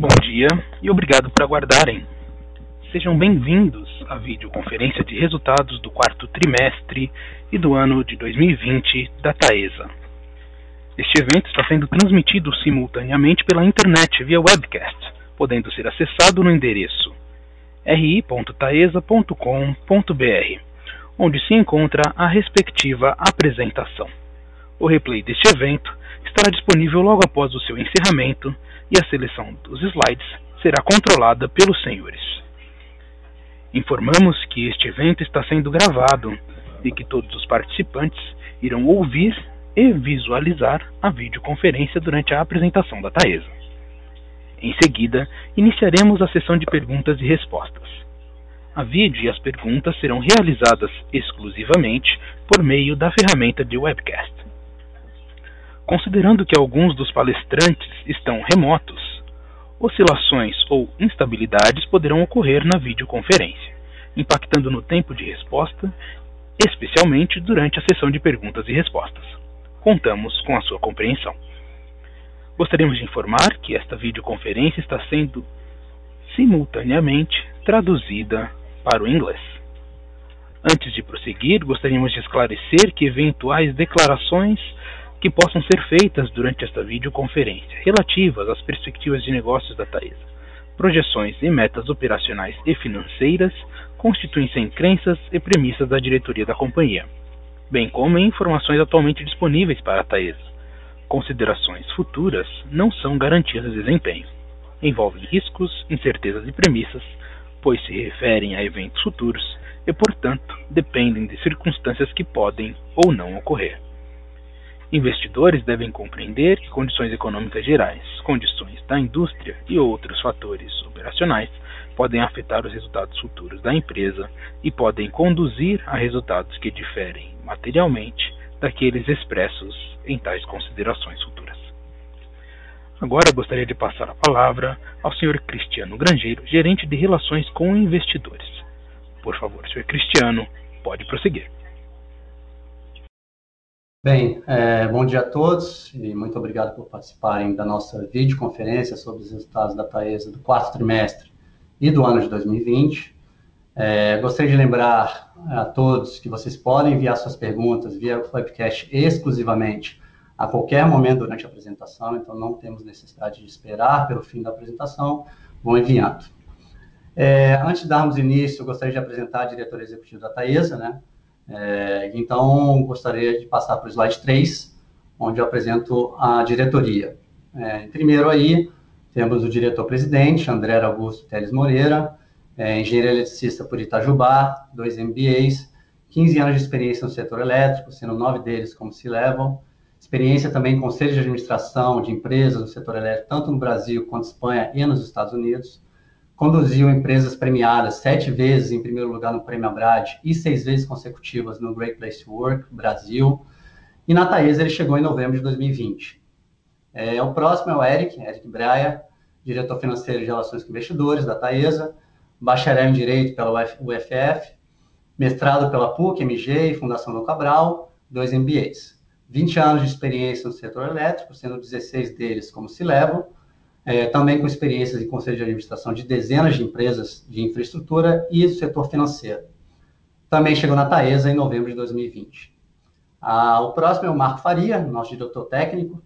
Bom dia e obrigado por aguardarem. Sejam bem-vindos à videoconferência de resultados do quarto trimestre e do ano de 2020 da Taesa. Este evento está sendo transmitido simultaneamente pela internet via webcast, podendo ser acessado no endereço ri.taesa.com.br, onde se encontra a respectiva apresentação. O replay deste evento estará disponível logo após o seu encerramento e a seleção dos slides será controlada pelos senhores. Informamos que este evento está sendo gravado e que todos os participantes irão ouvir e visualizar a videoconferência durante a apresentação da Taesa. Em seguida, iniciaremos a sessão de perguntas e respostas. A vídeo e as perguntas serão realizadas exclusivamente por meio da ferramenta de webcast. Considerando que alguns dos palestrantes estão remotos, oscilações ou instabilidades poderão ocorrer na videoconferência, impactando no tempo de resposta, especialmente durante a sessão de perguntas e respostas. Contamos com a sua compreensão. Gostaríamos de informar que esta videoconferência está sendo simultaneamente traduzida para o inglês. Antes de prosseguir, gostaríamos de esclarecer que eventuais declarações que possam ser feitas durante esta videoconferência relativas às perspectivas de negócios da Taesa, projeções e metas operacionais e financeiras constituem-se crenças e premissas da diretoria da companhia, bem como em informações atualmente disponíveis para a Taesa. Considerações futuras não são garantias de desempenho. Envolvem riscos, incertezas e premissas, pois se referem a eventos futuros e, portanto, dependem de circunstâncias que podem ou não ocorrer. Investidores devem compreender que condições econômicas gerais, condições da indústria e outros fatores operacionais podem afetar os resultados futuros da empresa e podem conduzir a resultados que diferem materialmente daqueles expressos em tais considerações futuras. Agora gostaria de passar a palavra ao Sr. Cristiano Grangeiro, gerente de relações com investidores. Por favor, Sr. Cristiano, pode prosseguir. Bem, é, bom dia a todos e muito obrigado por participarem da nossa videoconferência sobre os resultados da Taesa do quarto trimestre e do ano de 2020. É, gostaria de lembrar a todos que vocês podem enviar suas perguntas via webcast exclusivamente a qualquer momento durante a apresentação, então não temos necessidade de esperar pelo fim da apresentação, vão enviando. É, antes de darmos início, eu gostaria de apresentar a diretora executiva da Taesa, né? É, então, gostaria de passar para o slide 3, onde eu apresento a diretoria. É, primeiro aí, temos o diretor-presidente, André Augusto Teles Moreira, é, engenheiro eletricista por Itajubá, dois MBAs, 15 anos de experiência no setor elétrico, sendo nove deles como C-Level, experiência também em conselho de administração de empresas no setor elétrico, tanto no Brasil quanto Espanha e nos Estados Unidos, conduziu empresas premiadas sete vezes em primeiro lugar no Prêmio Abrad e seis vezes consecutivas no Great Place to Work Brasil. E na Taesa ele chegou em novembro de 2020. É, o próximo é o Eric, Eric Braia, diretor financeiro de relações com investidores da Taesa, bacharel em Direito pela UFF, mestrado pela PUC, MG e Fundação do Cabral, dois MBAs. 20 anos de experiência no setor elétrico, sendo 16 deles como se levam, é, também com experiências em conselho de administração de dezenas de empresas de infraestrutura e do setor financeiro. Também chegou na Taesa em novembro de 2020. Ah, o próximo é o Marco Faria, nosso diretor técnico,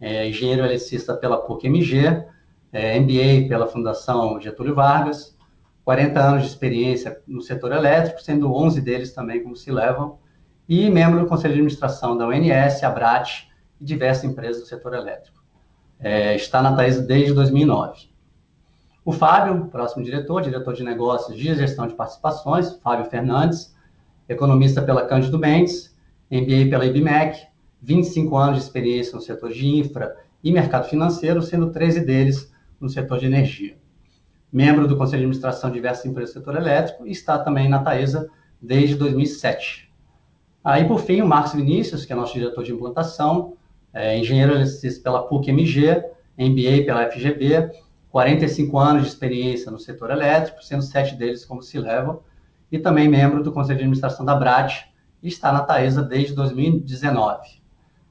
é, engenheiro eletricista pela PUC-MG, é, MBA pela Fundação Getúlio Vargas, 40 anos de experiência no setor elétrico, sendo 11 deles também como se levam, e membro do Conselho de Administração da UNS, Abrat e diversas empresas do setor elétrico é, está na Taesa desde 2009. O Fábio, próximo diretor, diretor de negócios de gestão de participações, Fábio Fernandes, economista pela Cândido Mendes, MBA pela IBMEC, 25 anos de experiência no setor de infra e mercado financeiro, sendo 13 deles no setor de energia. Membro do Conselho de Administração de diversas empresas do setor elétrico e está também na Taesa desde 2007. Aí, por fim, o Marcos Vinícius, que é nosso diretor de implantação, é, engenheiro eletricista pela PUC-MG, MBA pela FGV, 45 anos de experiência no setor elétrico, sendo sete deles como se levam, e também membro do Conselho de Administração da BRAT, e está na Taesa desde 2019.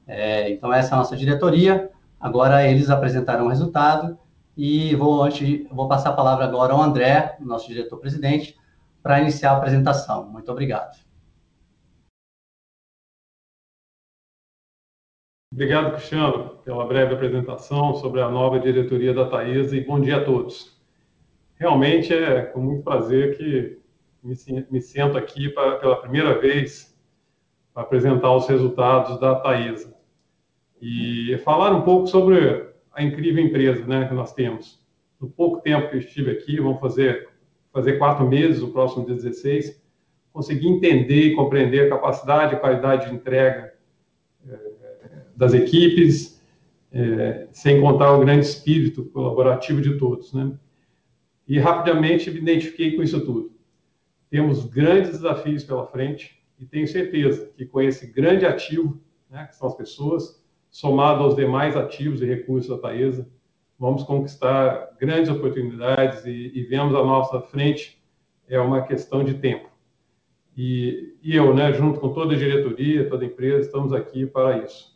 É, então, essa é a nossa diretoria. Agora, eles apresentarão o resultado E vou, antes, vou passar a palavra agora ao André, nosso diretor-presidente, para iniciar a apresentação. Muito obrigado. Obrigado, Cristiano, pela breve apresentação sobre a nova diretoria da Taesa e bom dia a todos. Realmente é com muito prazer que me, sento aqui pela primeira vez para apresentar os resultados da Taesa e falar um pouco sobre a incrível empresa né, que nós temos. No pouco tempo que eu estive aqui, vamos fazer, fazer quatro meses, o próximo dia 16, consegui entender e compreender a capacidade e qualidade de entrega das equipes, é, sem contar o grande espírito colaborativo de todos, né? E rapidamente me identifiquei com isso tudo. Temos grandes desafios pela frente e tenho certeza que com esse grande ativo, né, que são as pessoas, somado aos demais ativos e recursos da Taesa, vamos conquistar grandes oportunidades e, e vemos a nossa frente é uma questão de tempo. E, e eu, né, junto com toda a diretoria, toda a empresa, estamos aqui para isso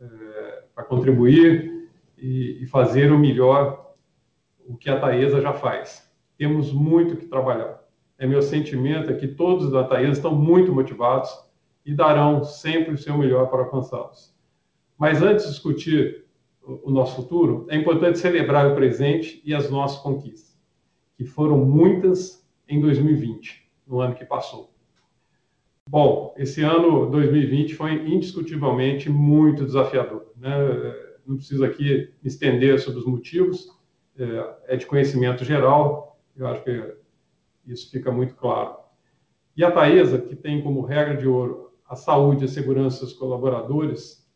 é, para contribuir e, e, fazer o melhor o que a Taesa já faz. Temos muito que trabalhar. É meu sentimento é que todos da Taesa estão muito motivados e darão sempre o seu melhor para alcançá-los. Mas antes de discutir o nosso futuro, é importante celebrar o presente e as nossas conquistas, que foram muitas em 2020, no ano que passou. Bom, esse ano 2020 foi indiscutivelmente muito desafiador. Né? Não preciso aqui estender sobre os motivos, é, é de conhecimento geral, eu acho que isso fica muito claro. E a Taesa, que tem como regra de ouro a saúde e a segurança dos colaboradores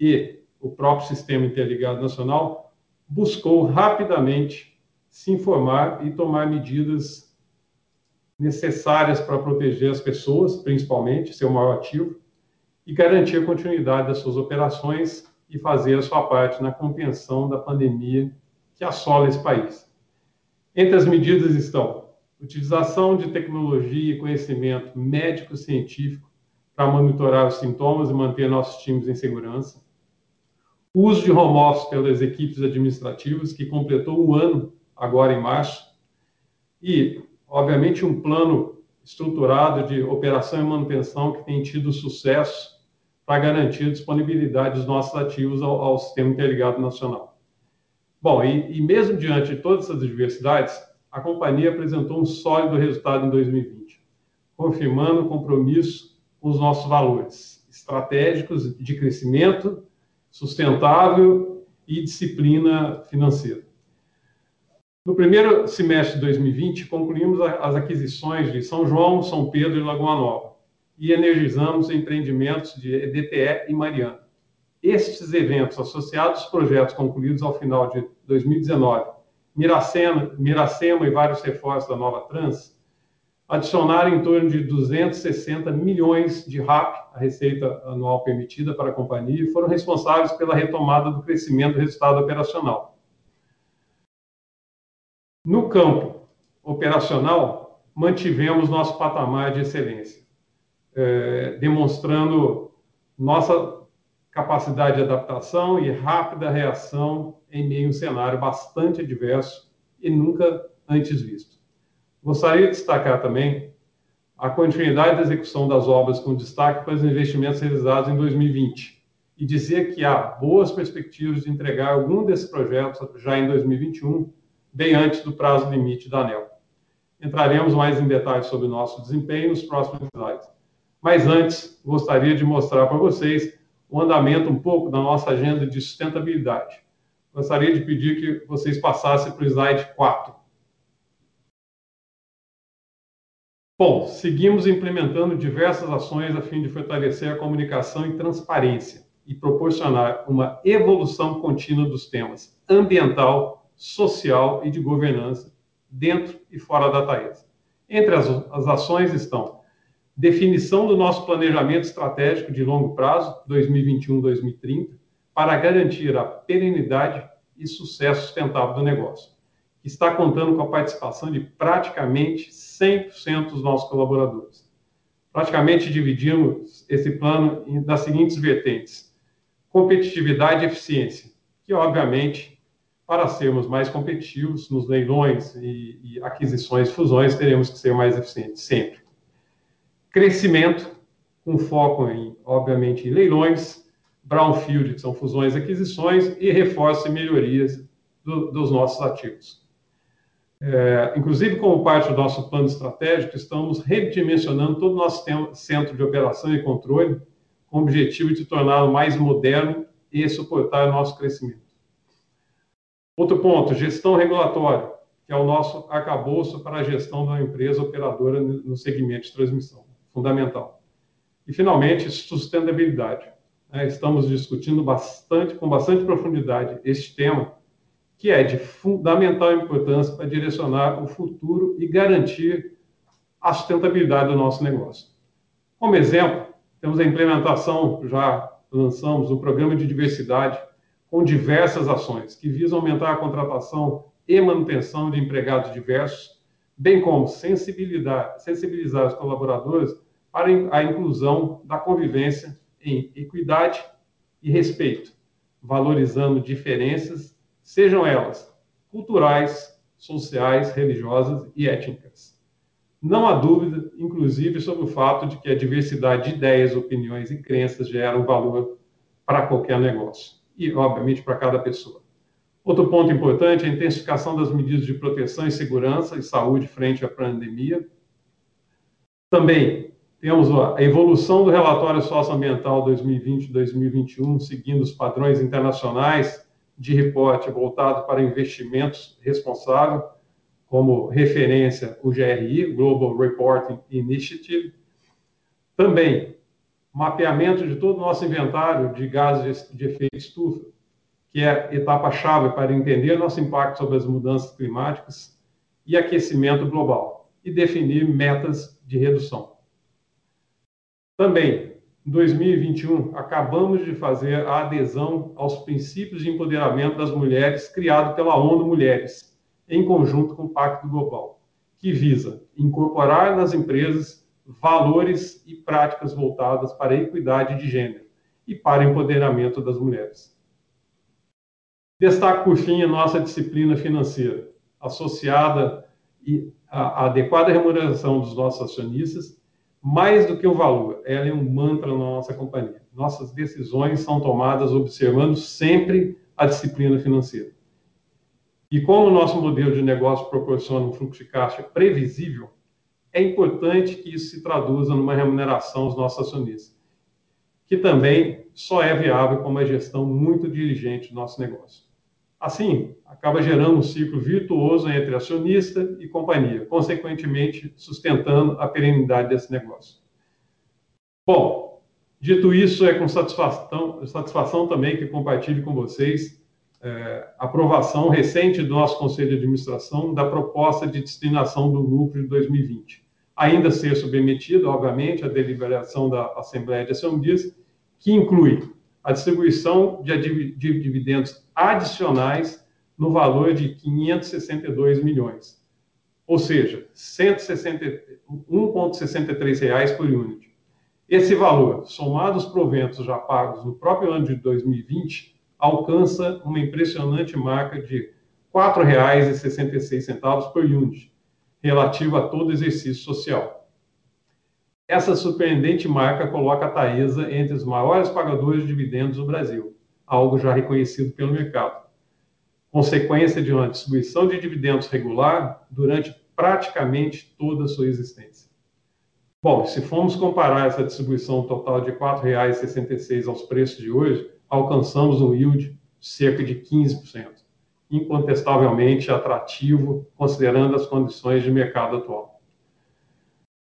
e o próprio Sistema Interligado Nacional, buscou rapidamente se informar e tomar medidas necessárias para proteger as pessoas, principalmente, seu maior ativo, e garantir a continuidade das suas operações e fazer a sua parte na contenção da pandemia que assola esse país. Entre as medidas estão utilização de tecnologia e conhecimento médico-científico para monitorar os sintomas e manter nossos times em segurança, uso de home office pelas equipes administrativas, que completou um ano agora em março, e obviamente, um plano estruturado de operação e manutenção que tem tido sucesso para garantir a disponibilidade dos nossos ativos ao, ao Sistema Interligado Nacional. Bom, e, e mesmo diante de todas essas adversidades, a companhia apresentou um sólido resultado em 2020, confirmando o compromisso com os nossos valores estratégicos de crescimento sustentável e disciplina financeira. No primeiro semestre de 2020, concluímos as aquisições de São João, São Pedro e Lagoa Nova e energizamos empreendimentos de DTE e Mariana. Estes eventos, associados aos projetos concluídos ao final de 2019, Miracema, Miracema e vários reforços da Nova Trans, adicionaram em torno de 260 milhões de RAP, a receita anual permitida para a companhia, e foram responsáveis pela retomada do crescimento do resultado operacional no campo operacional, mantivemos nosso patamar de excelência, é, demonstrando nossa capacidade de adaptação e rápida reação em meio a um cenário bastante adverso e nunca antes visto. Gostaria de destacar também a continuidade da execução das obras com destaque para os investimentos realizados em 2020 e dizer que há boas perspectivas de entregar algum desses projetos já em 2021 bem antes do prazo limite da ANEL. Entraremos mais em detalhes sobre o nosso desempenho nos próximos slides. Mas antes, gostaria de mostrar para vocês o andamento um pouco da nossa agenda de sustentabilidade. Gostaria de pedir que vocês passassem para o slide 4. Bom, seguimos implementando diversas ações a fim de fortalecer a comunicação e transparência e proporcionar uma evolução contínua dos temas ambiental, social e de governança dentro e fora da Taesa. Entre as, as ações estão definição do nosso planejamento estratégico de longo prazo, 2021-2030, para garantir a perenidade e sucesso sustentável do negócio, que está contando com a participação de praticamente 100% dos nossos colaboradores. Praticamente dividimos esse plano nas seguintes vertentes: competitividade e eficiência, que obviamente para sermos mais competitivos nos leilões e, e aquisições e fusões, teremos que ser mais eficientes sempre. Crescimento, com foco em, obviamente, em leilões, brownfield, que são fusões e aquisições, e reforço e melhorias do, dos nossos ativos. É, inclusive, como parte do nosso plano estratégico, estamos redimensionando todo o nosso centro de operação e controle, com o objetivo de torná-lo mais moderno e suportar o nosso crescimento. Outro ponto, gestão regulatória, que é o nosso arcabouço para a gestão da empresa operadora no segmento de transmissão, fundamental. E, finalmente, sustentabilidade. Né? Estamos discutindo bastante, com bastante profundidade este tema, que é de fundamental importância para direcionar o futuro e garantir a sustentabilidade do nosso negócio. Como exemplo, temos a implementação, já lançamos, o programa de diversidade, com diversas ações que visam aumentar a contratação e manutenção de empregados diversos, bem como sensibilizar, sensibilizar os colaboradores para a inclusão da convivência em equidade e respeito, valorizando diferenças, sejam elas culturais, sociais, religiosas e étnicas. Não há dúvida, inclusive, sobre o fato de que a diversidade de ideias, opiniões e crenças gera um valor para qualquer negócio e, obviamente, para cada pessoa. Outro ponto importante é a intensificação das medidas de proteção e segurança e saúde frente à pandemia. Também temos a evolução do relatório socioambiental 2020-2021, seguindo os padrões internacionais de reporte voltado para investimentos responsável, como referência o GRI, Global Reporting Initiative. Também mapeamento de todo o nosso inventário de gases de efeito estufa, que é etapa-chave para entender nosso impacto sobre as mudanças climáticas e aquecimento global, e definir metas de redução. Também, em 2021, acabamos de fazer a adesão aos princípios de empoderamento das mulheres criado pela ONU Mulheres, em conjunto com o Pacto Global, que visa incorporar nas empresas valores e práticas voltadas para a equidade de gênero e para o empoderamento das mulheres. Destaco, por fim, a nossa disciplina financeira, associada à adequada remuneração dos nossos acionistas, mais do que o valor, ela é um mantra na nossa companhia. Nossas decisões são tomadas observando sempre a disciplina financeira. E como o nosso modelo de negócio proporciona um fluxo de caixa previsível, é importante que isso se traduza numa remuneração aos nossos acionistas, que também só é viável com uma gestão muito diligente do nosso negócio. Assim, acaba gerando um ciclo virtuoso entre acionista e companhia, consequentemente sustentando a perenidade desse negócio. Bom, dito isso, é com satisfação, satisfação também que compartilho com vocês é, aprovação recente do nosso Conselho de Administração da proposta de destinação do lucro de 2020 ainda ser submetido, obviamente, à deliberação da Assembleia de Acionistas, que inclui a distribuição de dividendos adicionais no valor de 562 milhões, ou seja, 1,63 reais por unidade. Esse valor, somado aos proventos já pagos no próprio ano de 2020, alcança uma impressionante marca de R$ 4,66 por unidade, relativo a todo exercício social. Essa surpreendente marca coloca a Taesa entre os maiores pagadores de dividendos do Brasil, algo já reconhecido pelo mercado. Consequência de uma distribuição de dividendos regular durante praticamente toda a sua existência. Bom, se formos comparar essa distribuição total de R$ 4,66 aos preços de hoje, alcançamos um yield de cerca de 15% incontestavelmente atrativo, considerando as condições de mercado atual.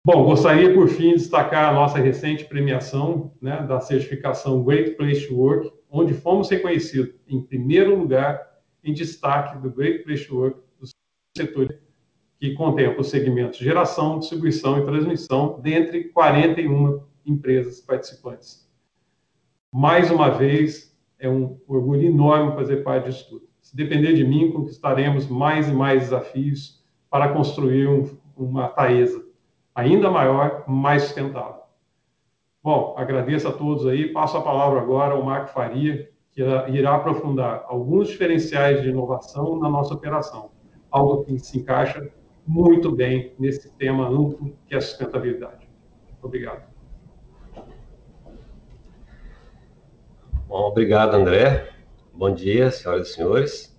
Bom, gostaria, por fim, de destacar a nossa recente premiação né, da certificação Great Place to Work, onde fomos reconhecidos em primeiro lugar em destaque do Great Place to Work do setor que contempla os segmentos geração, distribuição e transmissão, dentre 41 empresas participantes. Mais uma vez, é um orgulho enorme fazer parte disso tudo. Depender de mim, conquistaremos mais e mais desafios para construir um, uma Taesa ainda maior, mais sustentável. Bom, agradeço a todos aí. Passo a palavra agora ao Marco Faria, que irá aprofundar alguns diferenciais de inovação na nossa operação, algo que se encaixa muito bem nesse tema amplo que é a sustentabilidade. Obrigado. Bom, obrigado, André. Bom dia, senhoras e senhores.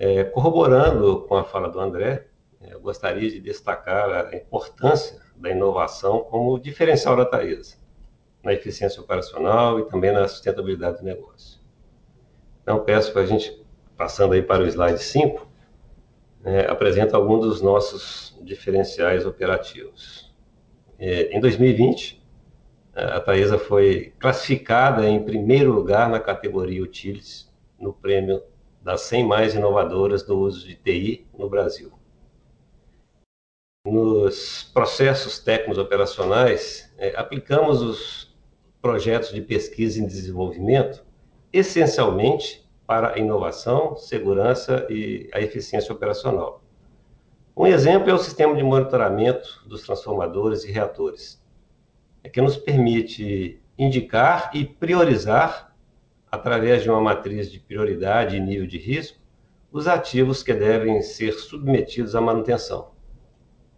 É, corroborando com a fala do André, eu gostaria de destacar a importância da inovação como diferencial da Taesa, na eficiência operacional e também na sustentabilidade do negócio. Então, peço para a gente, passando aí para o slide 5, é, apresenta alguns dos nossos diferenciais operativos. É, em 2020, a Taesa foi classificada em primeiro lugar na categoria Utilities, no prêmio das 100 mais inovadoras do uso de TI no Brasil. Nos processos técnicos operacionais, é, aplicamos os projetos de pesquisa e desenvolvimento essencialmente para a inovação, segurança e a eficiência operacional. Um exemplo é o sistema de monitoramento dos transformadores e reatores que nos permite indicar e priorizar, através de uma matriz de prioridade e nível de risco, os ativos que devem ser submetidos à manutenção,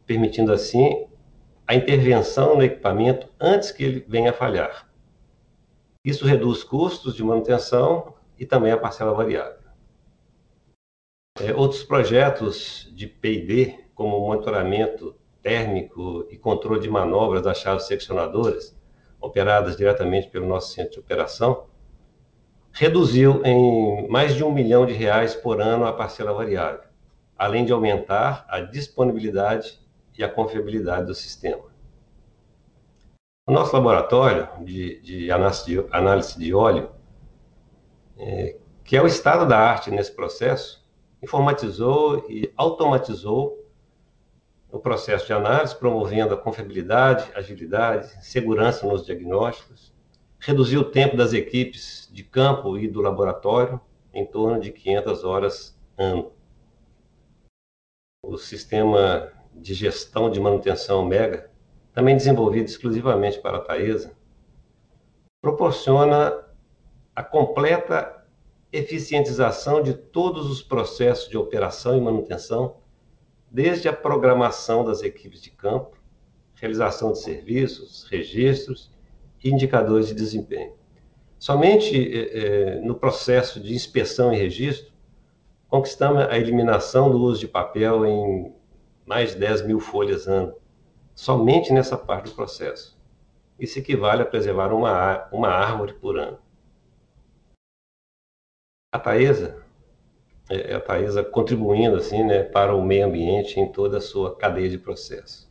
permitindo assim a intervenção no equipamento antes que ele venha a falhar. Isso reduz custos de manutenção e também a parcela variável. É, outros projetos de P&D, como monitoramento térmico e controle de manobras das chaves seccionadoras, operadas diretamente pelo nosso centro de operação, reduziu em mais de um milhão de reais por ano a parcela variável, além de aumentar a disponibilidade e a confiabilidade do sistema. O nosso laboratório de, de, análise, de óleo, é, que é o estado da arte nesse processo, informatizou e automatizou o processo de análise, promovendo a confiabilidade, agilidade, segurança nos diagnósticos, reduziu o tempo das equipes de campo e do laboratório em torno de 500 horas ano. O sistema de gestão de manutenção Mega, também desenvolvido exclusivamente para a Taesa, proporciona a completa eficientização de todos os processos de operação e manutenção desde a programação das equipes de campo, realização de serviços, registros e indicadores de desempenho. Somente eh, no processo de inspeção e registro, conquistamos a eliminação do uso de papel em mais de 10 mil folhas ano, somente nessa parte do processo. Isso equivale a preservar uma, uma árvore por ano. A Taesa é, é a Taesa contribuindo assim, né, para o meio ambiente em toda a sua cadeia de processo.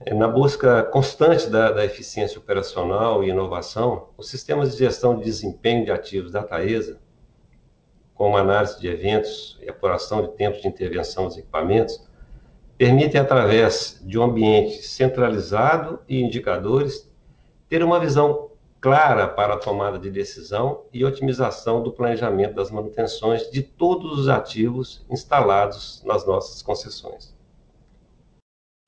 É, na busca constante da, da, eficiência operacional e inovação, os sistemas de gestão de desempenho de ativos da Taesa, como análise de eventos e apuração de tempos de intervenção dos equipamentos, permitem, através de um ambiente centralizado e indicadores, ter uma visão clara para a tomada de decisão e otimização do planejamento das manutenções de todos os ativos instalados nas nossas concessões.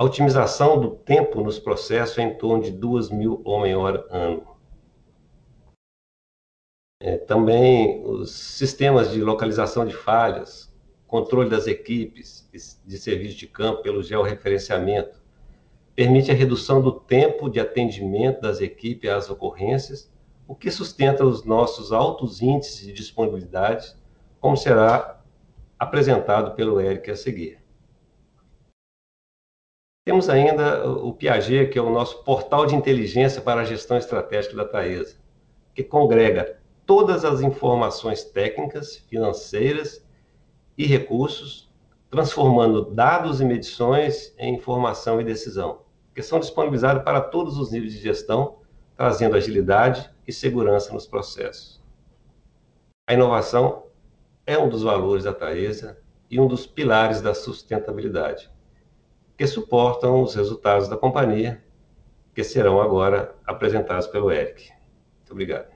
A otimização do tempo nos processos é em torno de 2 mil homem-hora ano. É, também os sistemas de localização de falhas, controle das equipes de serviço de campo pelo georreferenciamento, permite a redução do tempo de atendimento das equipes às ocorrências, o que sustenta os nossos altos índices de disponibilidade, como será apresentado pelo Eric a seguir. Temos ainda o Piaget, que é o nosso portal de inteligência para a gestão estratégica da Taesa, que congrega todas as informações técnicas, financeiras e recursos, transformando dados e medições em informação e decisão que são disponibilizados para todos os níveis de gestão, trazendo agilidade e segurança nos processos. A inovação é um dos valores da Taesa e um dos pilares da sustentabilidade, que suportam os resultados da companhia, que serão agora apresentados pelo Eric. Muito obrigado.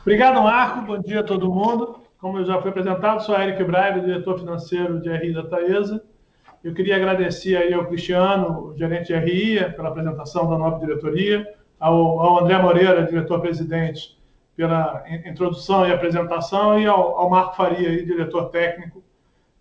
Obrigado, Marco. Bom dia a todo mundo. Como já foi apresentado, sou Eric Braga, diretor financeiro de RI da Taesa. Eu queria agradecer aí ao Cristiano, gerente de RI, pela apresentação da nova diretoria, ao, ao André Moreira, diretor-presidente, pela introdução e apresentação, e ao, ao Marco Faria, aí, diretor técnico,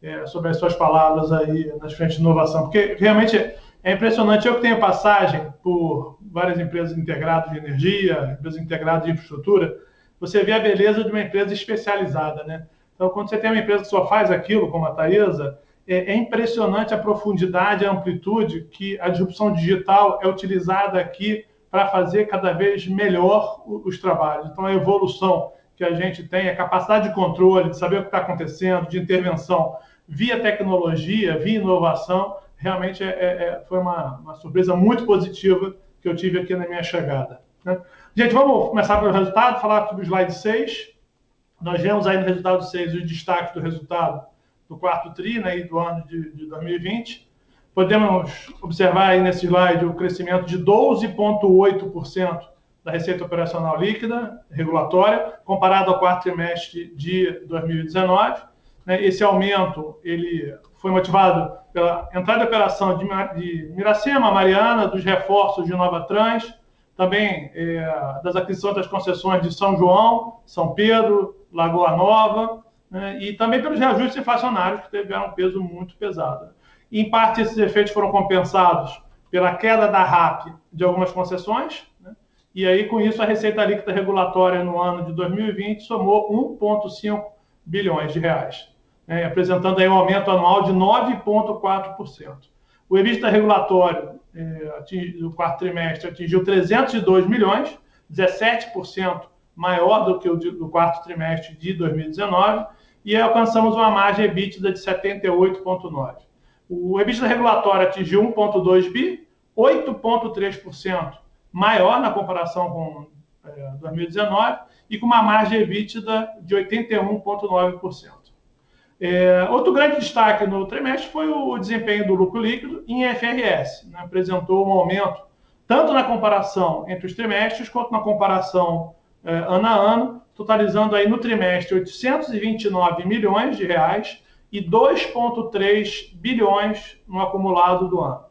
é, sobre as suas palavras aí nas frentes de inovação. Porque realmente é impressionante. Eu que tenho passagem por várias empresas integradas de energia, empresas integradas de infraestrutura, você vê a beleza de uma empresa especializada, né? Então, quando você tem uma empresa que só faz aquilo, como a Taesa, é, é impressionante a profundidade, a amplitude que a disrupção digital é utilizada aqui para fazer cada vez melhor os trabalhos. Então, a evolução que a gente tem, a capacidade de controle, de saber o que está acontecendo, de intervenção via tecnologia, via inovação, realmente é, é, é, foi uma, uma, surpresa muito positiva que eu tive aqui na minha chegada. Né? Gente, vamos começar pelo resultado, falar sobre o slide 6. Nós vemos aí no resultado 6 os destaques do resultado do quarto TRI né, e do ano de, de 2020. Podemos observar aí nesse slide o crescimento de 12,8% da receita operacional líquida regulatória, comparado ao quarto trimestre de 2019. Né, esse aumento ele foi motivado pela entrada de operação de, Miracema, Mariana, dos reforços de Nova Trans, também é, das aquisições das concessões de São João, São Pedro, Lagoa Nova, né, e também pelos reajustes inflacionários que tiveram um peso muito pesado. Em parte, esses efeitos foram compensados pela queda da RAP de algumas concessões, né, e aí, com isso, a receita líquida regulatória no ano de 2020 somou 1,5 bilhões de reais, né, apresentando aí um aumento anual de 9,4%. O EBITDA regulatório é, do quarto trimestre atingiu 302 milhões, 17% maior do que o do quarto trimestre de 2019, e alcançamos uma margem EBITDA de 78,9%. O EBITDA regulatório atingiu 1,2 bi, 8,3% maior na comparação com é, 2019 e com uma margem EBITDA de 81,9%. É, outro grande destaque no trimestre foi o desempenho do lucro líquido em FRS. Né? Apresentou um aumento tanto na comparação entre os trimestres quanto na comparação ano a ano, totalizando aí no trimestre 829 milhões de reais e 2,3 bilhões no acumulado do ano.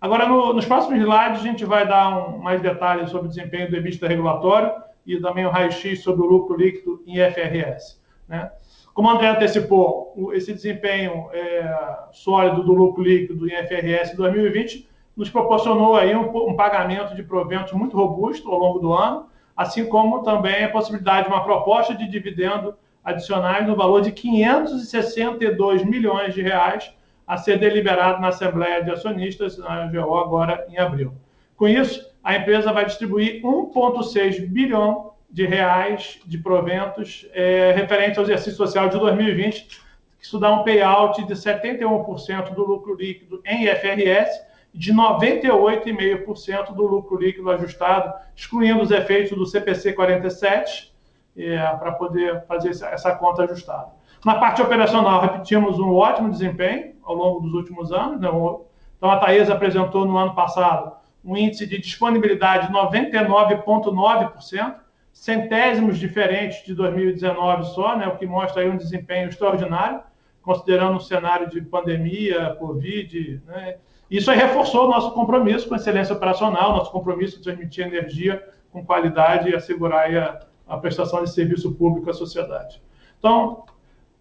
Agora, no, nos próximos slides, a gente vai dar um, mais detalhes sobre o desempenho do EBITDA regulatório e também o raio-x sobre o lucro líquido em FRS. Né? Como o André antecipou, esse desempenho é, sólido do lucro líquido em FRS 2020 nos proporcionou aí um, um pagamento de proventos muito robusto ao longo do ano, assim como também a possibilidade de uma proposta de dividendo adicionais no valor de 562 milhões de reais a ser deliberado na Assembleia de Acionistas, na AGO, agora em abril. Com isso, a empresa vai distribuir 1,6 bilhão de reais de proventos é, referente ao exercício social de 2020, isso dá um payout de 71% do lucro líquido em IFRS de 98,5% do lucro líquido ajustado, excluindo os efeitos do CPC 47, é, para poder fazer essa conta ajustada. Na parte operacional, repetimos um ótimo desempenho ao longo dos últimos anos. Né? Então, a Taesa apresentou no ano passado um índice de disponibilidade de 99,9%, centésimos diferentes de 2019 só, né? o que mostra aí um desempenho extraordinário, considerando o cenário de pandemia, Covid, né? Isso aí reforçou o nosso compromisso com excelência operacional, nosso compromisso de transmitir energia com qualidade e assegurar a, a, prestação de serviço público à sociedade. Então,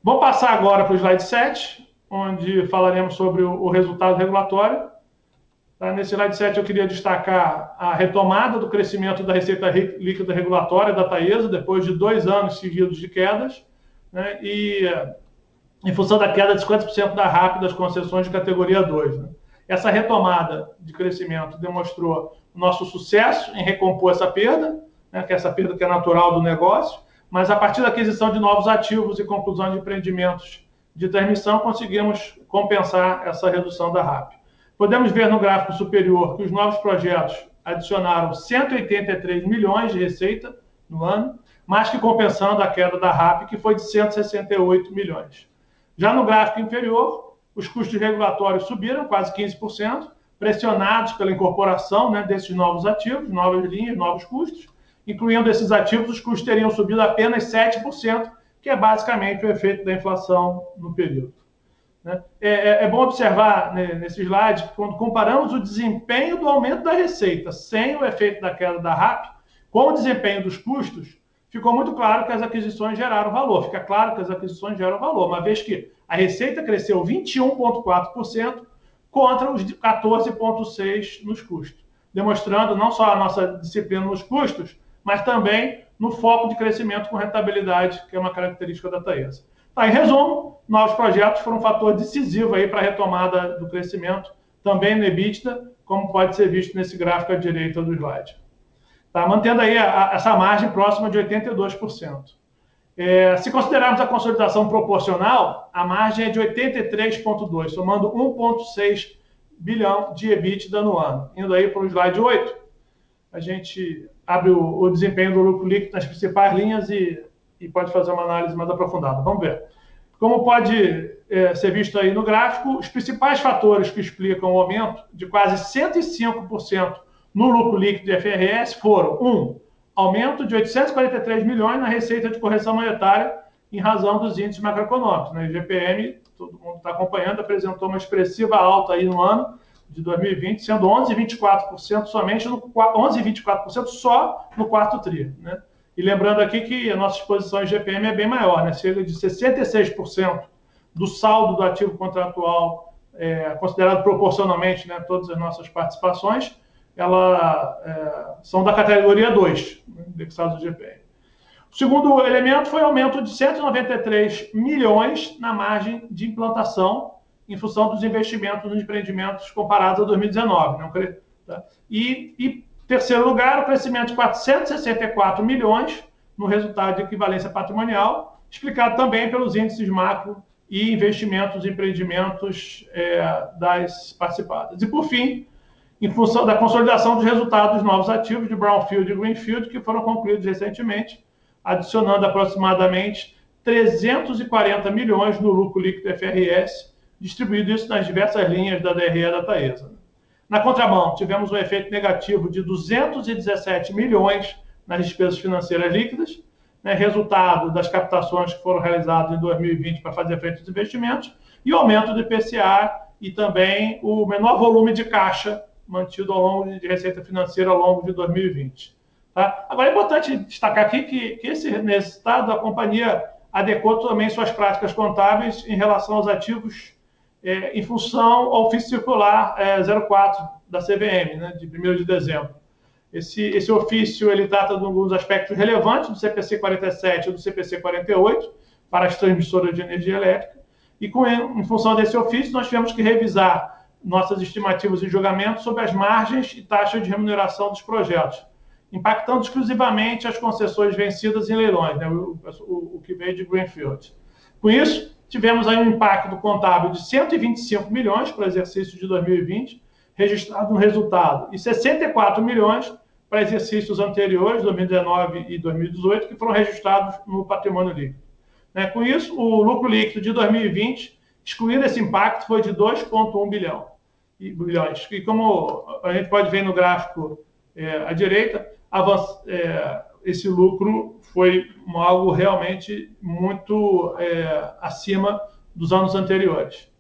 vamos passar agora para o slide 7, onde falaremos sobre o, o resultado regulatório. Tá? Nesse slide 7, eu queria destacar a retomada do crescimento da receita líquida regulatória da Taesa, depois de dois anos seguidos de quedas, né? e em função da queda de 50% da RAP das concessões de categoria 2. Né? Essa retomada de crescimento demonstrou nosso sucesso em recompor essa perda, né, que é essa perda que é natural do negócio, mas a partir da aquisição de novos ativos e conclusão de empreendimentos de transmissão, conseguimos compensar essa redução da RAP. Podemos ver no gráfico superior que os novos projetos adicionaram 183 milhões de receita no ano, mais que compensando a queda da RAP, que foi de 168 milhões. Já no gráfico inferior, os custos regulatórios subiram quase 15%, pressionados pela incorporação né, desses novos ativos, novas linhas, novos custos. Incluindo esses ativos, os custos teriam subido apenas 7%, que é basicamente o efeito da inflação no período. Né? É, é, é, bom observar né, nesse slide que quando comparamos o desempenho do aumento da receita sem o efeito da queda da RAP, com o desempenho dos custos, ficou muito claro que as aquisições geraram valor. Fica claro que as aquisições geram valor, uma vez que a receita cresceu 21,4% contra os 14,6% nos custos, demonstrando não só a nossa disciplina nos custos, mas também no foco de crescimento com rentabilidade, que é uma característica da Taesa. Tá, em resumo, novos projetos foram um fator decisivo aí para a retomada do crescimento, também no EBITDA, como pode ser visto nesse gráfico à direita do slide. Tá, mantendo aí a, a, essa margem próxima de 82%. É, se considerarmos a consolidação proporcional, a margem é de 83,2%, somando 1,6 bilhão de EBITDA no ano. Indo aí para o slide 8, a gente abre o, o desempenho do lucro líquido nas principais linhas e, e, pode fazer uma análise mais aprofundada. Vamos ver. Como pode é, ser visto aí no gráfico, os principais fatores que explicam o aumento de quase 105% no lucro líquido de FRS foram: um, aumento de 843 milhões na receita de correção monetária em razão dos índices macroeconômicos. Né? O IGPM, todo mundo está acompanhando, apresentou uma expressiva alta aí no ano de 2020, sendo 11,24% somente no 11,24% só no quarto tri, né? E lembrando aqui que a nossa exposição em GPM é bem maior, né? Cerca de 66% do saldo do ativo contratual, é, considerado proporcionalmente, né, todas as nossas participações, ela, é, são da categoria 2, né, indexados do GPM. O segundo elemento foi aumento de 193 milhões na margem de implantação em função dos investimentos nos empreendimentos comparados a 2019. Não, tá? e, e, terceiro lugar, o crescimento de 464 milhões no resultado de equivalência patrimonial, explicado também pelos índices macro e investimentos, empreendimentos é, das participadas. E, por fim, em função da consolidação dos resultados dos novos ativos de Brownfield e Greenfield, que foram concluídos recentemente, adicionando aproximadamente 340 milhões no lucro líquido FRS, distribuído isso nas diversas linhas da DRE da Taesa. Na contramão, tivemos um efeito negativo de 217 milhões nas despesas financeiras líquidas, né, resultado das captações que foram realizadas em 2020 para fazer frente aos investimentos, e aumento do IPCA e também o menor volume de caixa mantido ao longo de receita financeira ao longo de 2020. Tá? Agora, é importante destacar aqui que, que esse resultado a companhia adequou também suas práticas contábeis em relação aos ativos é, em função ao ofício circular é, 04 da CVM, né, de 1 de dezembro. Esse, esse ofício ele trata de alguns aspectos relevantes do CPC 47 e do CPC 48 para as transmissoras de energia elétrica, e com, em função desse ofício nós tivemos que revisar nossas estimativas e julgamentos sobre as margens e taxas de remuneração dos projetos, impactando exclusivamente as concessões vencidas em leilões, né, o, o, o, que veio de Greenfield. Com isso, tivemos aí um impacto contábil de 125 milhões para o exercício de 2020, registrado no resultado, e 64 milhões para exercícios anteriores, 2019 e 2018, que foram registrados no patrimônio líquido. Né, com isso, o lucro líquido de 2020, excluindo esse impacto, foi de 2,1 bilhão bilhões. E como a gente pode ver no gráfico é, à direita, é, esse lucro foi algo realmente muito é, acima dos anos anteriores.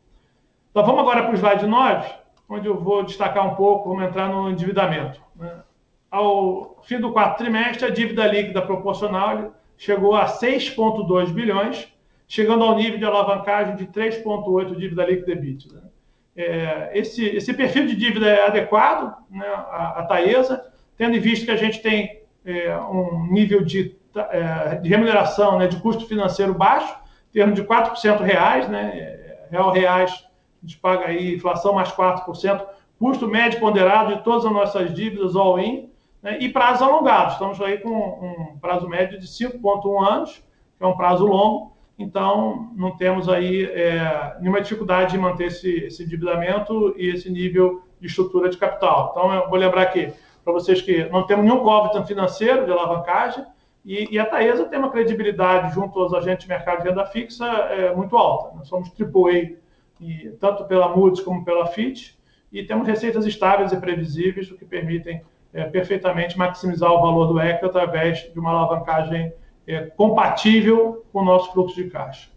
Então vamos agora para o slide 9, onde eu vou destacar um pouco, vamos entrar no endividamento. Né? Ao fim do quarto trimestre, a dívida líquida proporcional chegou a 6,2 bilhões, chegando ao nível de alavancagem de 3,8 dívida líquida EBITDA. É, esse, esse perfil de dívida é adequado né, à, à Taesa, tendo em vista que a gente tem é, um nível de, é, de remuneração, né, de custo financeiro baixo, em termos de 4% reais, né, real reais, a gente paga aí inflação mais 4%, custo médio ponderado de todas as nossas dívidas all-in, né, e prazos alongados. Estamos aí com um prazo médio de 5,1 anos, que é um prazo longo, então não temos aí é, nenhuma dificuldade de manter esse, esse endividamento e esse nível de estrutura de capital. Então, eu vou lembrar aqui para vocês que não temos nenhum COVID financeiro de alavancagem e, e, a Taesa tem uma credibilidade junto aos agentes de mercado de renda fixa é, muito alta. Nós somos AAA, e, tanto pela Moody's como pela Fitch, e temos receitas estáveis e previsíveis, o que permitem é, perfeitamente maximizar o valor do equity através de uma alavancagem é, compatível com o nosso fluxo de caixa.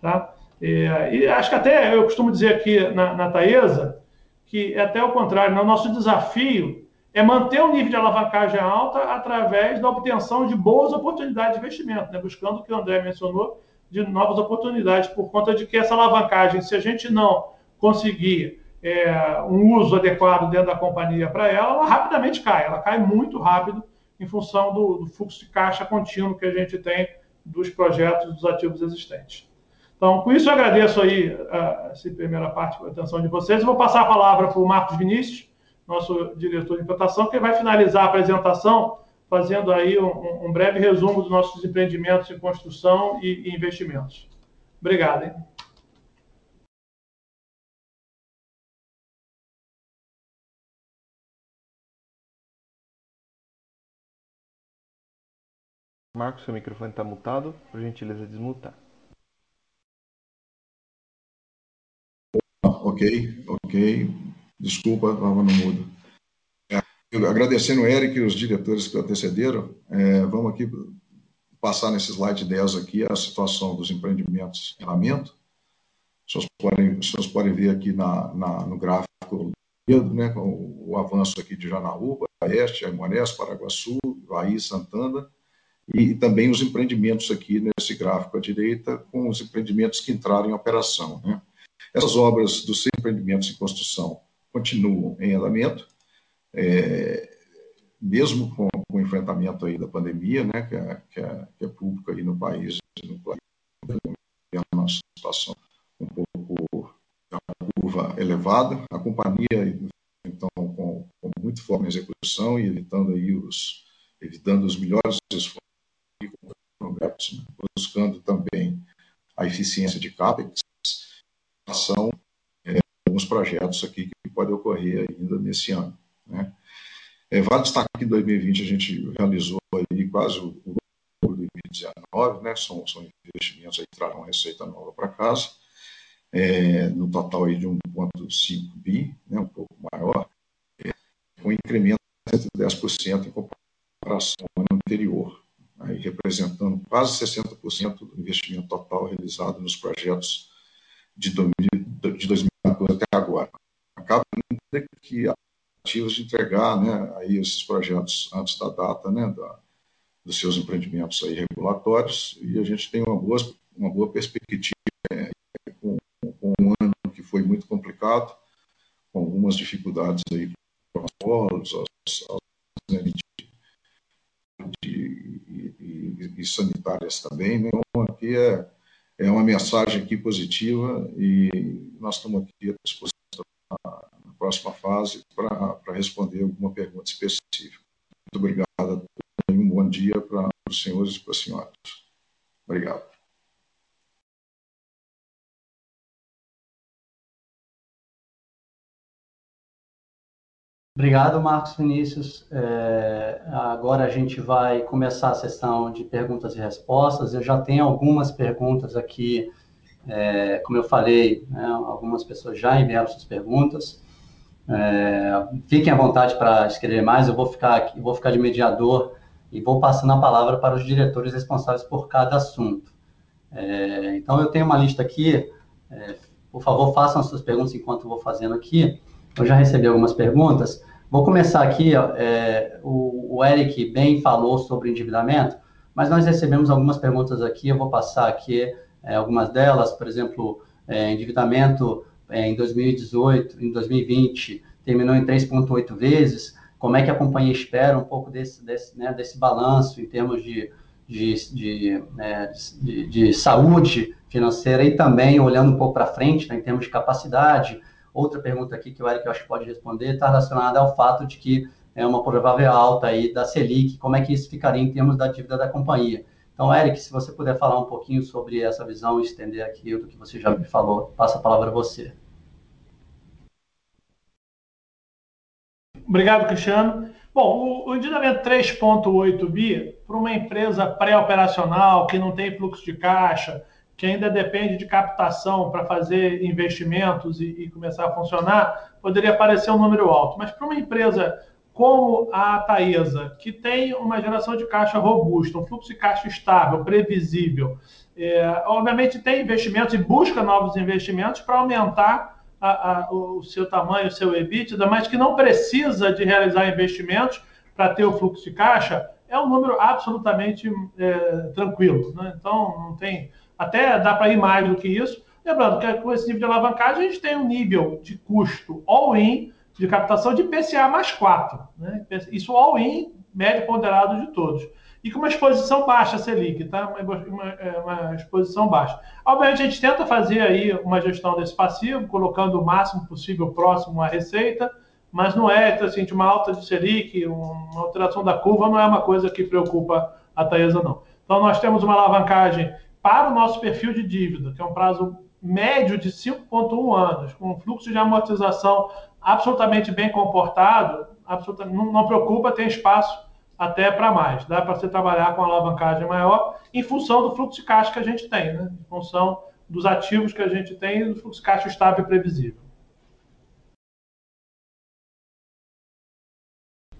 Tá? É, e acho que até eu costumo dizer aqui na, na Taesa que é até o contrário, né? o nosso desafio é manter o nível de alavancagem alta através da obtenção de boas oportunidades de investimento, né? buscando o que o André mencionou, de novas oportunidades, por conta de que essa alavancagem, se a gente não conseguir é, um uso adequado dentro da companhia para ela, ela rapidamente cai. Ela cai muito rápido em função do, do, fluxo de caixa contínuo que a gente tem dos projetos dos ativos existentes. Então, com isso, eu agradeço aí a, essa primeira parte a atenção de vocês. Eu vou passar a palavra para o Marcos Vinícius, nosso diretor de implantação, que vai finalizar a apresentação fazendo aí um, um breve resumo dos nossos empreendimentos em construção e, e investimentos. Obrigado. Hein? Marcos, seu microfone está mutado. Por gentileza, desmutar. Ok, ok. Desculpa, estava no mudo. É, agradecendo o Eric e os diretores que antecederam, é, vamos aqui passar nesse slide 10 aqui a situação dos empreendimentos em andamento. Vocês podem, vocês podem ver aqui na, na, no gráfico né, o, o avanço aqui de Janaúba, Oeste, Aimorés, Paraguaçu, Bahia, Santana, e também os empreendimentos aqui nesse gráfico à direita, com os empreendimentos que entraram em operação. Né? Essas obras dos empreendimentos em construção continuam em andamento, é, mesmo com, com, o enfrentamento aí da pandemia, né, que é, que é, que é público aí no país, no país, uma situação um pouco uma curva elevada, a companhia então com, com muito forte na execução e evitando aí os evitando os melhores esforços buscando também a eficiência de CAPEX, são é, alguns projetos aqui que podem ocorrer ainda nesse ano. Né? É, vale destacar que em 2020 a gente realizou aí quase o, o 2019, né? são, são investimentos aí que trarão receita nova para casa, é, no total aí de 1,5 bi, né? um pouco maior, é, com incremento de 10% em comparação ao ano anterior aí representando quase 60% do investimento total realizado nos projetos de 2014 até agora. Acaba ainda que ativos de entregar né, aí esses projetos antes da data né, da, dos seus empreendimentos aí regulatórios e a gente tem uma boa, uma boa perspectiva é, com, com, um ano que foi muito complicado, com algumas dificuldades aí com os polos, as, as, e, sanitárias também. Né? Então, aqui é, é uma mensagem aqui positiva e nós estamos aqui à disposição na, próxima fase para responder alguma pergunta específica. Muito obrigado e um bom dia para os senhores e para as senhoras. Obrigado. Obrigado, Marcos Vinícius. É, agora a gente vai começar a sessão de perguntas e respostas. Eu já tenho algumas perguntas aqui, é, como eu falei, né, algumas pessoas já enviaram suas perguntas. É, fiquem à vontade para escrever mais. Eu vou ficar aqui, vou ficar de mediador e vou passando a palavra para os diretores responsáveis por cada assunto. É, então eu tenho uma lista aqui. É, por favor, façam as suas perguntas enquanto eu vou fazendo aqui. Eu já recebi algumas perguntas. Vou começar aqui, é, o, o, Eric bem falou sobre endividamento, mas nós recebemos algumas perguntas aqui, eu vou passar aqui é, algumas delas, por exemplo, é, endividamento é, em 2018, em 2020, terminou em 3,8 vezes, como é que a companhia espera um pouco desse, desse, né, desse balanço em termos de, de, de, né, de, de saúde financeira e também olhando um pouco para frente, né, em termos de capacidade, Outra pergunta aqui que o Eric acho que pode responder está relacionada ao fato de que é uma provável alta aí da Selic, como é que isso ficaria em termos da dívida da companhia. Então, Eric, se você puder falar um pouquinho sobre essa visão estender aqui do que você já me falou, passa a palavra a você. Obrigado, Cristiano. Bom, o, o endividamento 3,8 bi, para uma empresa pré-operacional que não tem fluxo de caixa, que ainda depende de captação para fazer investimentos e, e, começar a funcionar, poderia parecer um número alto. Mas para uma empresa como a Taesa, que tem uma geração de caixa robusta, um fluxo de caixa estável, previsível, é, obviamente tem investimentos e busca novos investimentos para aumentar a, a, o seu tamanho, o seu EBITDA, mas que não precisa de realizar investimentos para ter o fluxo de caixa, é um número absolutamente é, tranquilo. Né? Então, não tem. Até dá para ir mais do que isso. Lembrando que com esse nível de alavancagem, a gente tem um nível de custo all-in de captação de PCA mais 4. Né? Isso all-in, médio ponderado de todos. E com uma exposição baixa Selic, tá? Uma, uma, é, uma, exposição baixa. Obviamente, a gente tenta fazer aí uma gestão desse passivo, colocando o máximo possível próximo à receita, mas não é, então, assim, de uma alta de Selic, uma alteração da curva, não é uma coisa que preocupa a Taesa, não. Então, nós temos uma alavancagem para o nosso perfil de dívida, que é um prazo médio de 5,1 anos, com um fluxo de amortização absolutamente bem comportado, absolutamente, não, não preocupa, tem espaço até para mais. Dá para você trabalhar com alavancagem maior em função do fluxo de caixa que a gente tem, né? em função dos ativos que a gente tem e do fluxo de caixa estável e previsível.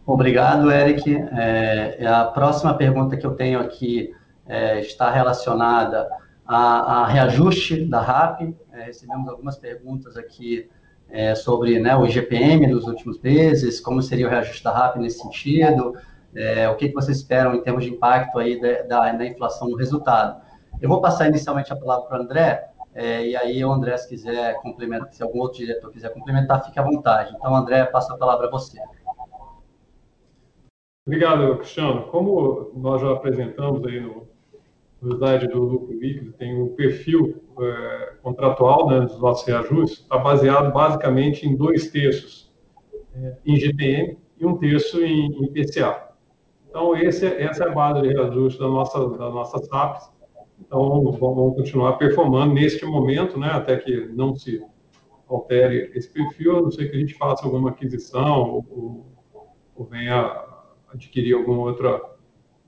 Obrigado, Eric. É, a próxima pergunta que eu tenho aqui é, está relacionada a, a, reajuste da RAP. É, recebemos algumas perguntas aqui é, sobre né, o IGPM dos últimos meses, como seria o reajuste da RAP nesse sentido, é, o que, que vocês esperam em termos de impacto aí da, da, da inflação no resultado. Eu vou passar inicialmente a palavra para o André, é, e aí o André, se quiser complementar, se algum outro diretor quiser complementar, fique à vontade. Então, André, passa a palavra a você. Obrigado, Cristiano. Como nós já apresentamos aí no, slide do lucro líquido, tem o perfil é, contratual né, dos nossos reajustes, está baseado basicamente em dois terços é, em GPM e um terço em, em PCA. Então, esse, essa é a base de reajuste da nossa, da nossa SAPs. Então, vamos continuar performando neste momento, né, até que não se altere esse perfil, a não ser que a gente faça alguma aquisição ou, ou venha adquirir alguma outra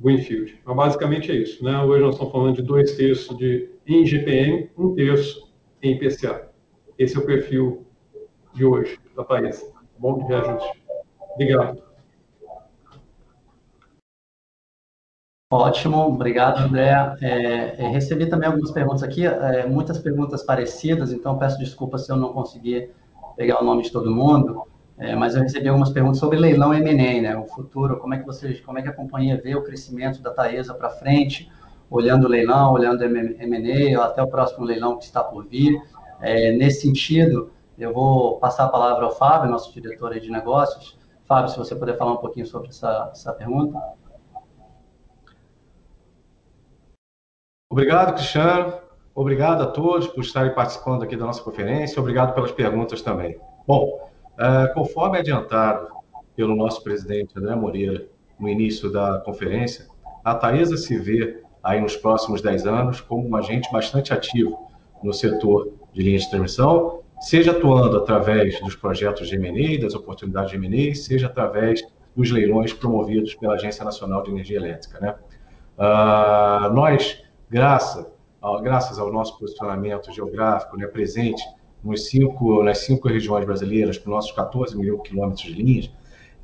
Greenfield. Mas basicamente é isso. Né? Hoje nós estamos falando de dois terços de, em GPM, um terço em IPCA. Esse é o perfil de hoje da País. Bom de reajuste. Obrigado. Ótimo, obrigado, André. É, é, recebi também algumas perguntas aqui, é, muitas perguntas parecidas, então peço desculpa se eu não conseguir pegar o nome de todo mundo. É, mas eu recebi algumas perguntas sobre leilão M&A, né? O futuro, como é que vocês, como é que a companhia vê o crescimento da Taesa para frente, olhando o leilão, olhando o M&A, até o próximo leilão que está por vir. É, nesse sentido, eu vou passar a palavra ao Fábio, nosso diretor de negócios. Fábio, se você puder falar um pouquinho sobre essa, essa pergunta. Obrigado, Cristiano. Obrigado a todos por estarem participando aqui da nossa conferência. Obrigado pelas perguntas também. Bom, Uh, conforme adiantado pelo nosso presidente André Moreira no início da conferência, a Taesa se vê aí nos próximos 10 anos como um agente bastante ativo no setor de linhas de transmissão, seja atuando através dos projetos de M&A, das oportunidades de M&A, seja através dos leilões promovidos pela Agência Nacional de Energia Elétrica. Né? Uh, nós, graças, graças ao nosso posicionamento geográfico né, presente nos cinco, nas cinco regiões brasileiras, com nossos 14 mil quilômetros de linhas,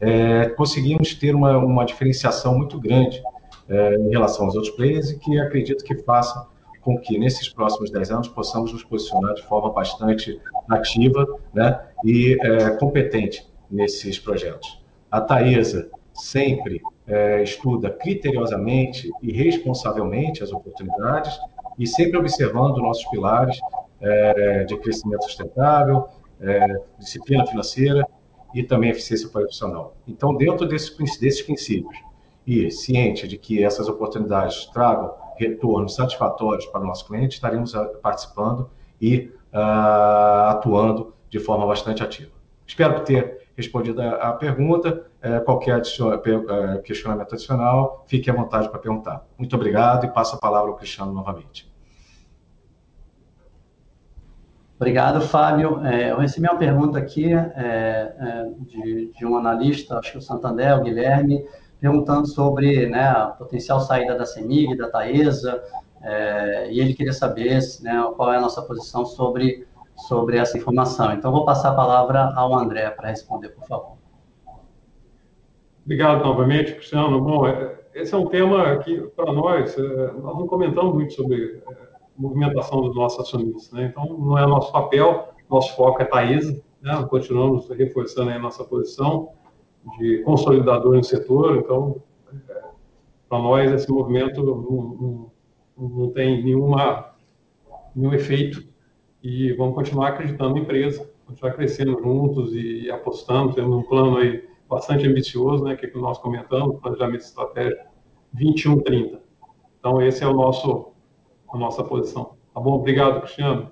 é, conseguimos ter uma, uma diferenciação muito grande é, em relação aos outros players e que acredito que faça com que nesses próximos 10 anos possamos nos posicionar de forma bastante ativa né, e é, competente nesses projetos. A Taesa sempre é, estuda criteriosamente e responsavelmente as oportunidades e sempre observando nossos pilares é, de crescimento sustentável, é, disciplina financeira e também eficiência profissional. Então, dentro desses, desses princípios e ciente de que essas oportunidades tragam retornos satisfatórios para o nosso cliente, estaremos ah, participando e uh, atuando de forma bastante ativa. Espero ter respondido a, a pergunta. É, qualquer é, questionamento adicional, fique à vontade para perguntar. Muito obrigado e passo a palavra ao Cristiano novamente. Obrigado, Fábio. É, eu recebi uma pergunta aqui é, é, de, de, um analista, acho que o Santander, o Guilherme, perguntando sobre né, a potencial saída da CEMIG, da Taesa, é, e ele queria saber né, qual é a nossa posição sobre, sobre essa informação. Então, vou passar a palavra ao André para responder, por favor. Obrigado novamente, Cristiano. Bom, é, esse é um tema que, para nós, nós não comentamos muito sobre movimentação dos nossos acionistas, né? Então, não é nosso papel, nosso foco é Taesa, né? Continuamos reforçando a nossa posição de consolidador no setor, então, para nós, esse movimento não, não, não tem nenhuma, nenhum efeito e vamos continuar acreditando na empresa, continuar crescendo juntos e apostando, temos um plano aí bastante ambicioso, né, que, é nós comentamos, planejamento estratégico 2130. Então, esse é o nosso, a nossa posição. Tá bom? Obrigado, Cristiano.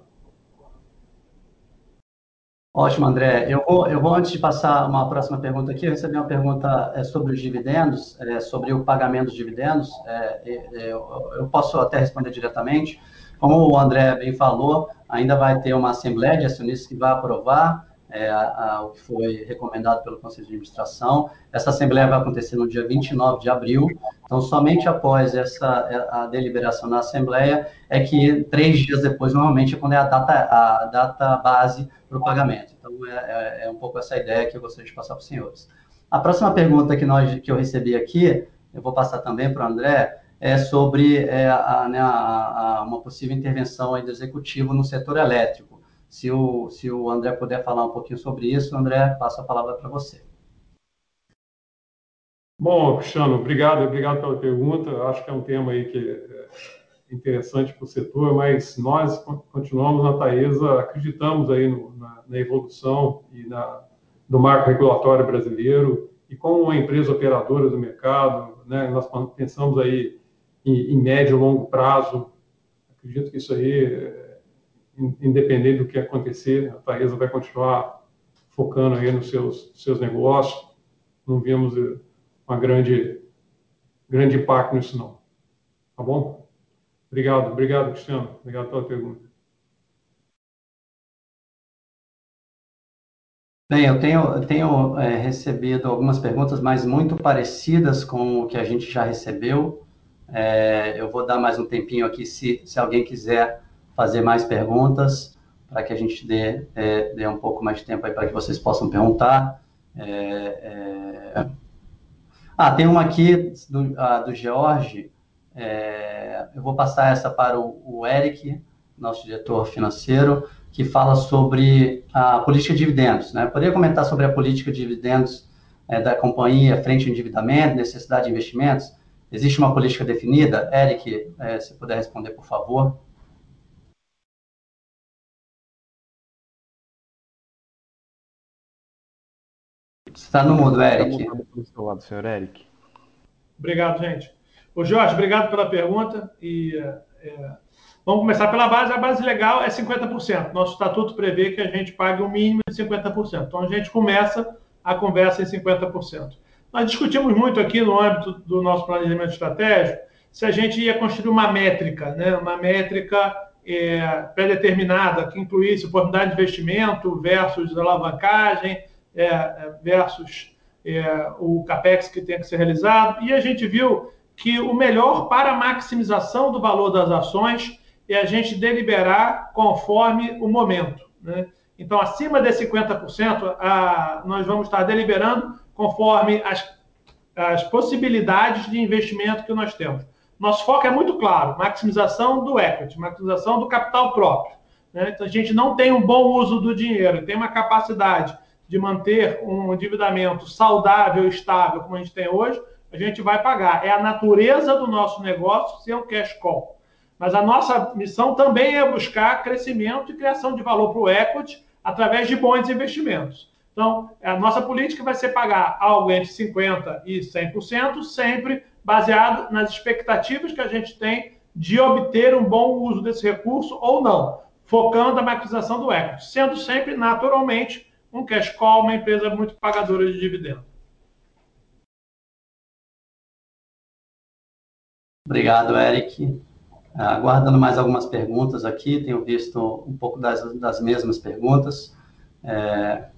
Ótimo, André. Eu vou, eu vou, antes de passar uma próxima pergunta aqui, eu recebi uma pergunta é, sobre os dividendos, é, sobre o pagamento dos dividendos. É, é eu, eu, posso até responder diretamente. Como o André bem falou, ainda vai ter uma assembleia de acionistas que vai aprovar é, a, a, o que foi recomendado pelo Conselho de Administração. Essa assembleia vai acontecer no dia 29 de abril, então somente após essa é, a deliberação na assembleia é que três dias depois, normalmente, é quando é a data, a data base para o pagamento. Então é, é, é, um pouco essa ideia que eu gostaria de passar para os senhores. A próxima pergunta que, nós, que eu recebi aqui, eu vou passar também para o André, é sobre é, a, né, a, uma possível intervenção do executivo no setor elétrico. Se o, se o André puder falar um pouquinho sobre isso, André, passo a palavra para você. Bom, Cristiano, obrigado, obrigado pela pergunta. Acho que é um tema aí que é interessante para o setor, mas nós continuamos na Taesa, acreditamos aí no, na, na, evolução e na, do marco regulatório brasileiro e como uma empresa operadora do mercado, né, nós pensamos aí em, em médio e longo prazo. Acredito que isso aí independente do que acontecer, a Taesa vai continuar focando aí nos seus, seus negócios. Não vemos eh, uma grande, grande impacto nisso, não. Tá bom? Obrigado, obrigado, Cristiano. Obrigado pela pergunta. Bem, eu tenho, eu tenho é, recebido algumas perguntas, mas muito parecidas com o que a gente já recebeu. É, eu vou dar mais um tempinho aqui, se, se alguém quiser fazer mais perguntas, para que a gente dê, é, dê um pouco mais de tempo aí para que vocês possam perguntar. É, é... Ah, tem uma aqui do, a, do George. É, eu vou passar essa para o, o Eric, nosso diretor financeiro, que fala sobre a política de dividendos. Né? Poderia comentar sobre a política de dividendos é, da companhia frente ao endividamento, necessidade de investimentos? Existe uma política definida? Eric, se puder responder, por favor. Está no mudo, Eric. Está lado, senhor Eric. Obrigado, gente. Ô, Jorge, obrigado pela pergunta. E é, é, vamos começar pela base. A base legal é 50%. Nosso estatuto prevê que a gente pague o um mínimo de 50%. Então, a gente começa a conversa em 50%. Nós discutimos muito aqui no âmbito do nosso planejamento estratégico se a gente ia construir uma métrica, né? uma métrica é, pré-determinada que incluísse oportunidade de investimento versus alavancagem, é, é, versus é, o capex que tem que ser realizado. E a gente viu que o melhor para a maximização do valor das ações é a gente deliberar conforme o momento. Né? Então, acima de 50%, a, nós vamos estar deliberando conforme as, as possibilidades de investimento que nós temos. Nosso foco é muito claro: maximização do equity, maximização do capital próprio. Né? Então, a gente não tem um bom uso do dinheiro, tem uma capacidade de manter um endividamento saudável, estável, como a gente tem hoje, a gente vai pagar. É a natureza do nosso negócio ser um cash call. Mas a nossa missão também é buscar crescimento e criação de valor para o equity através de bons investimentos. Então, a nossa política vai ser pagar algo entre 50% e 100%, sempre baseado nas expectativas que a gente tem de obter um bom uso desse recurso ou não, focando a maximização do equity, sendo sempre, naturalmente, um cash call, uma empresa muito pagadora de dividendo. Obrigado, Eric. Aguardando mais algumas perguntas aqui, tenho visto um pouco das, das mesmas perguntas. É,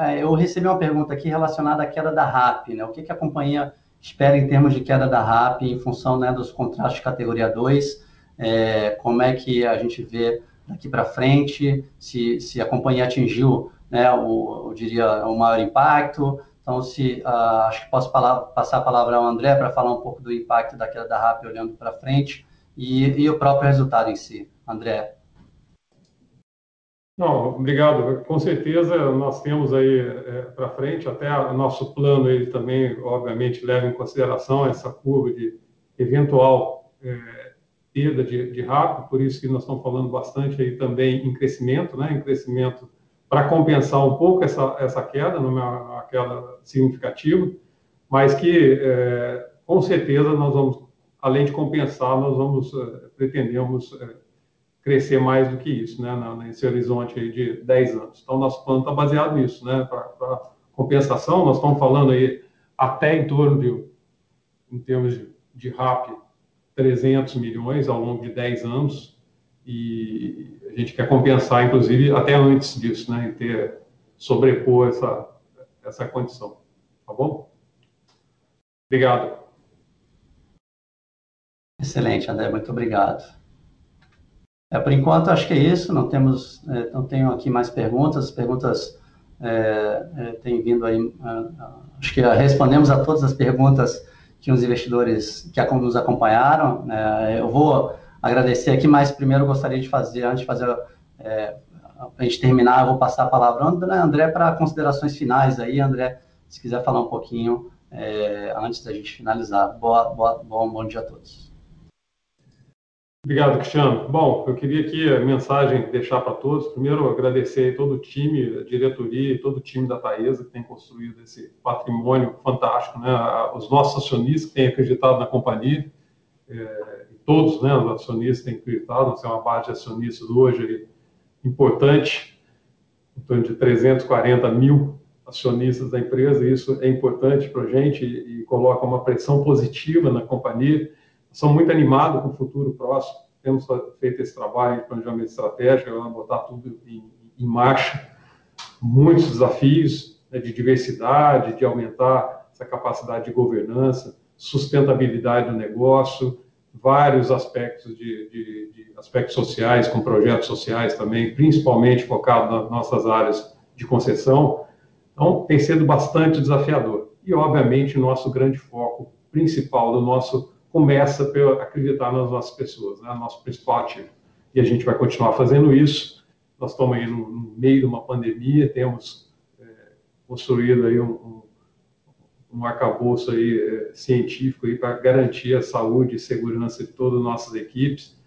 é eu recebi uma pergunta aqui relacionada à queda da RAP, né? O que, que a companhia espera em termos de queda da RAP em função né, dos contratos de categoria 2? É, como é que a gente vê daqui para frente, se, se a companhia atingiu, né, o, eu diria, o maior impacto, Então, se uh, acho que posso falar, passar a palavra ao André para falar um pouco do impacto da queda da RAP olhando para frente e, e o próprio resultado em si. André. Não, obrigado. Com certeza nós temos aí é, para frente, até o nosso plano ele também, obviamente, leva em consideração essa curva de eventual é, perda de, de rápido, por isso que nós estamos falando bastante aí também em crescimento, né, em crescimento para compensar um pouco essa, essa queda, não é uma queda significativa, mas que é, com certeza nós vamos, além de compensar, nós vamos, é, pretendemos é, crescer mais do que isso, né, nesse horizonte aí de 10 anos. Então, nosso plano está baseado nisso, né, para compensação, nós estamos falando aí até em torno de, em termos de, de RAP, 300 milhões ao longo de 10 anos, e a gente quer compensar, inclusive, até antes disso, né, e ter, sobrepor essa, essa condição. Tá bom? Obrigado. Excelente, André, muito obrigado. É, por enquanto, acho que é isso. Não temos, é, não tenho aqui mais perguntas. As perguntas é, é têm vindo aí. acho que respondemos a todas as perguntas que os investidores que nos acompanharam. Né. eu vou agradecer aqui, mas primeiro gostaria de fazer, antes de fazer, é, a gente terminar, eu vou passar a palavra ao André, André para considerações finais aí. André, se quiser falar um pouquinho é, antes da gente finalizar. Boa, boa, bom, bom dia a todos. Obrigado, Cristiano. Bom, eu queria aqui a mensagem deixar para todos. Primeiro, agradecer todo o time, a diretoria e todo o time da Taesa que tem construído esse patrimônio fantástico, né? Os nossos acionistas que têm acreditado na companhia, é, todos, né, os acionistas têm acreditado, nós temos uma base de acionistas hoje importante, em torno de 340 mil acionistas da empresa, isso é importante para a gente e coloca uma pressão positiva na companhia são muito animados com o futuro próximo. Temos feito esse trabalho de planejamento estratégico, vamos botar tudo em, em marcha. Muitos desafios né, de diversidade, de aumentar essa capacidade de governança, sustentabilidade do negócio, vários aspectos de, de, de, aspectos sociais, com projetos sociais também, principalmente focado nas nossas áreas de concessão. Então, tem sido bastante desafiador. E, obviamente, nosso grande foco principal do nosso começa por acreditar nas nossas pessoas, né? nosso principal ativo. E a gente vai continuar fazendo isso. Nós estamos aí no, meio de uma pandemia, temos é, construído aí um, um, um arcabouço aí, é, científico para garantir a saúde e segurança de todas as nossas equipes,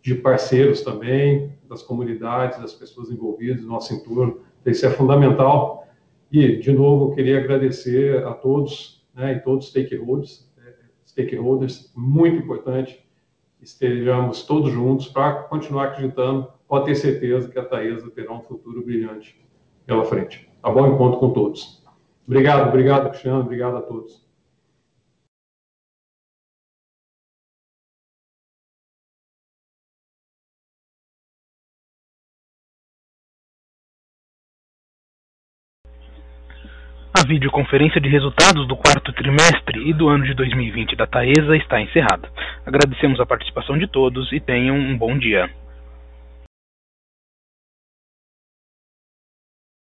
de parceiros também, das comunidades, das pessoas envolvidas, do nosso entorno. Então, isso é fundamental. E, de novo, eu queria agradecer a todos né, e todos os stakeholders stakeholders, muito importante estejamos todos juntos para continuar acreditando. Pode ter certeza que a Taesa terá um futuro brilhante pela frente. Tá bom? Encontro com todos. Obrigado, obrigado, Cristiano, obrigado a todos. A videoconferência de resultados do quarto trimestre e do ano de 2020 da Taesa está encerrada. Agradecemos a participação de todos e tenham um bom dia.